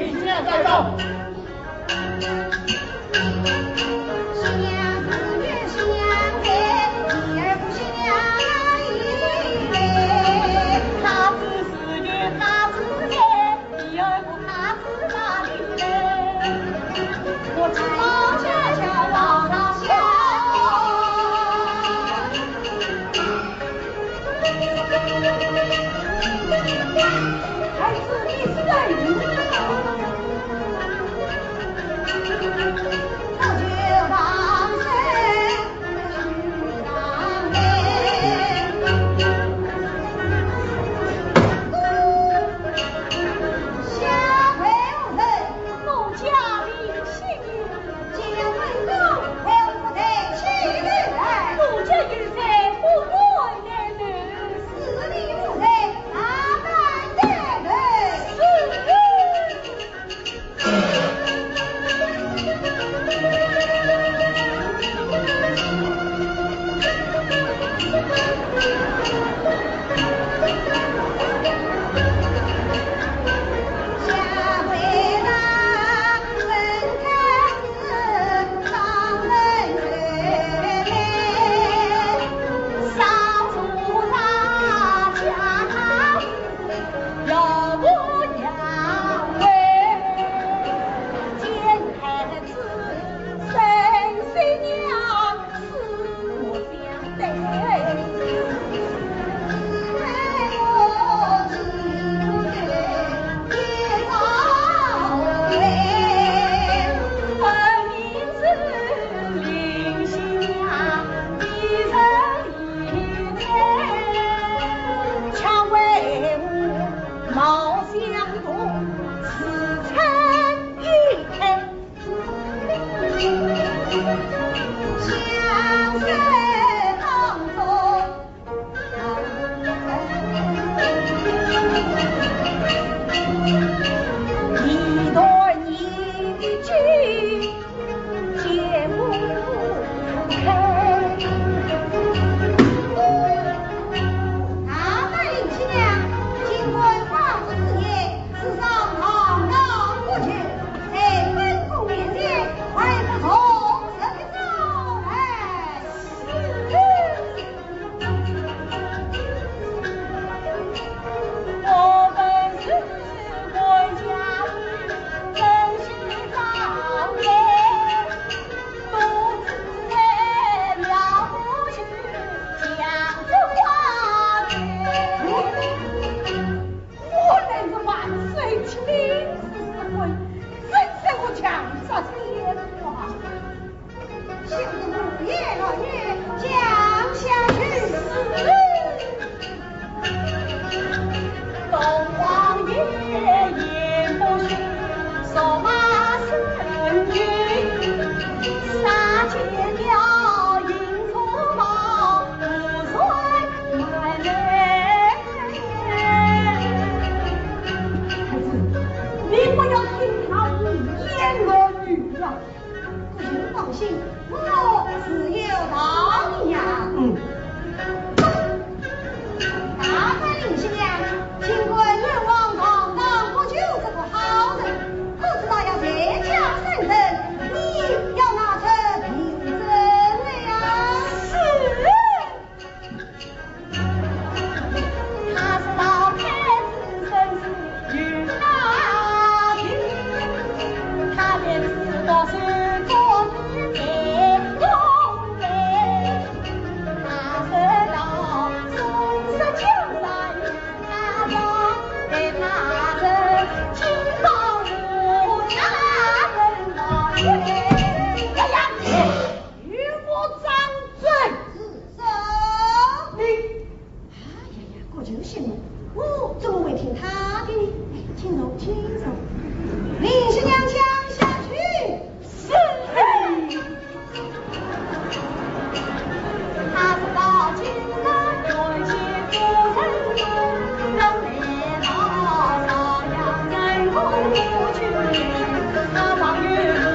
一定要战。Thank you. 不去，啊，望月。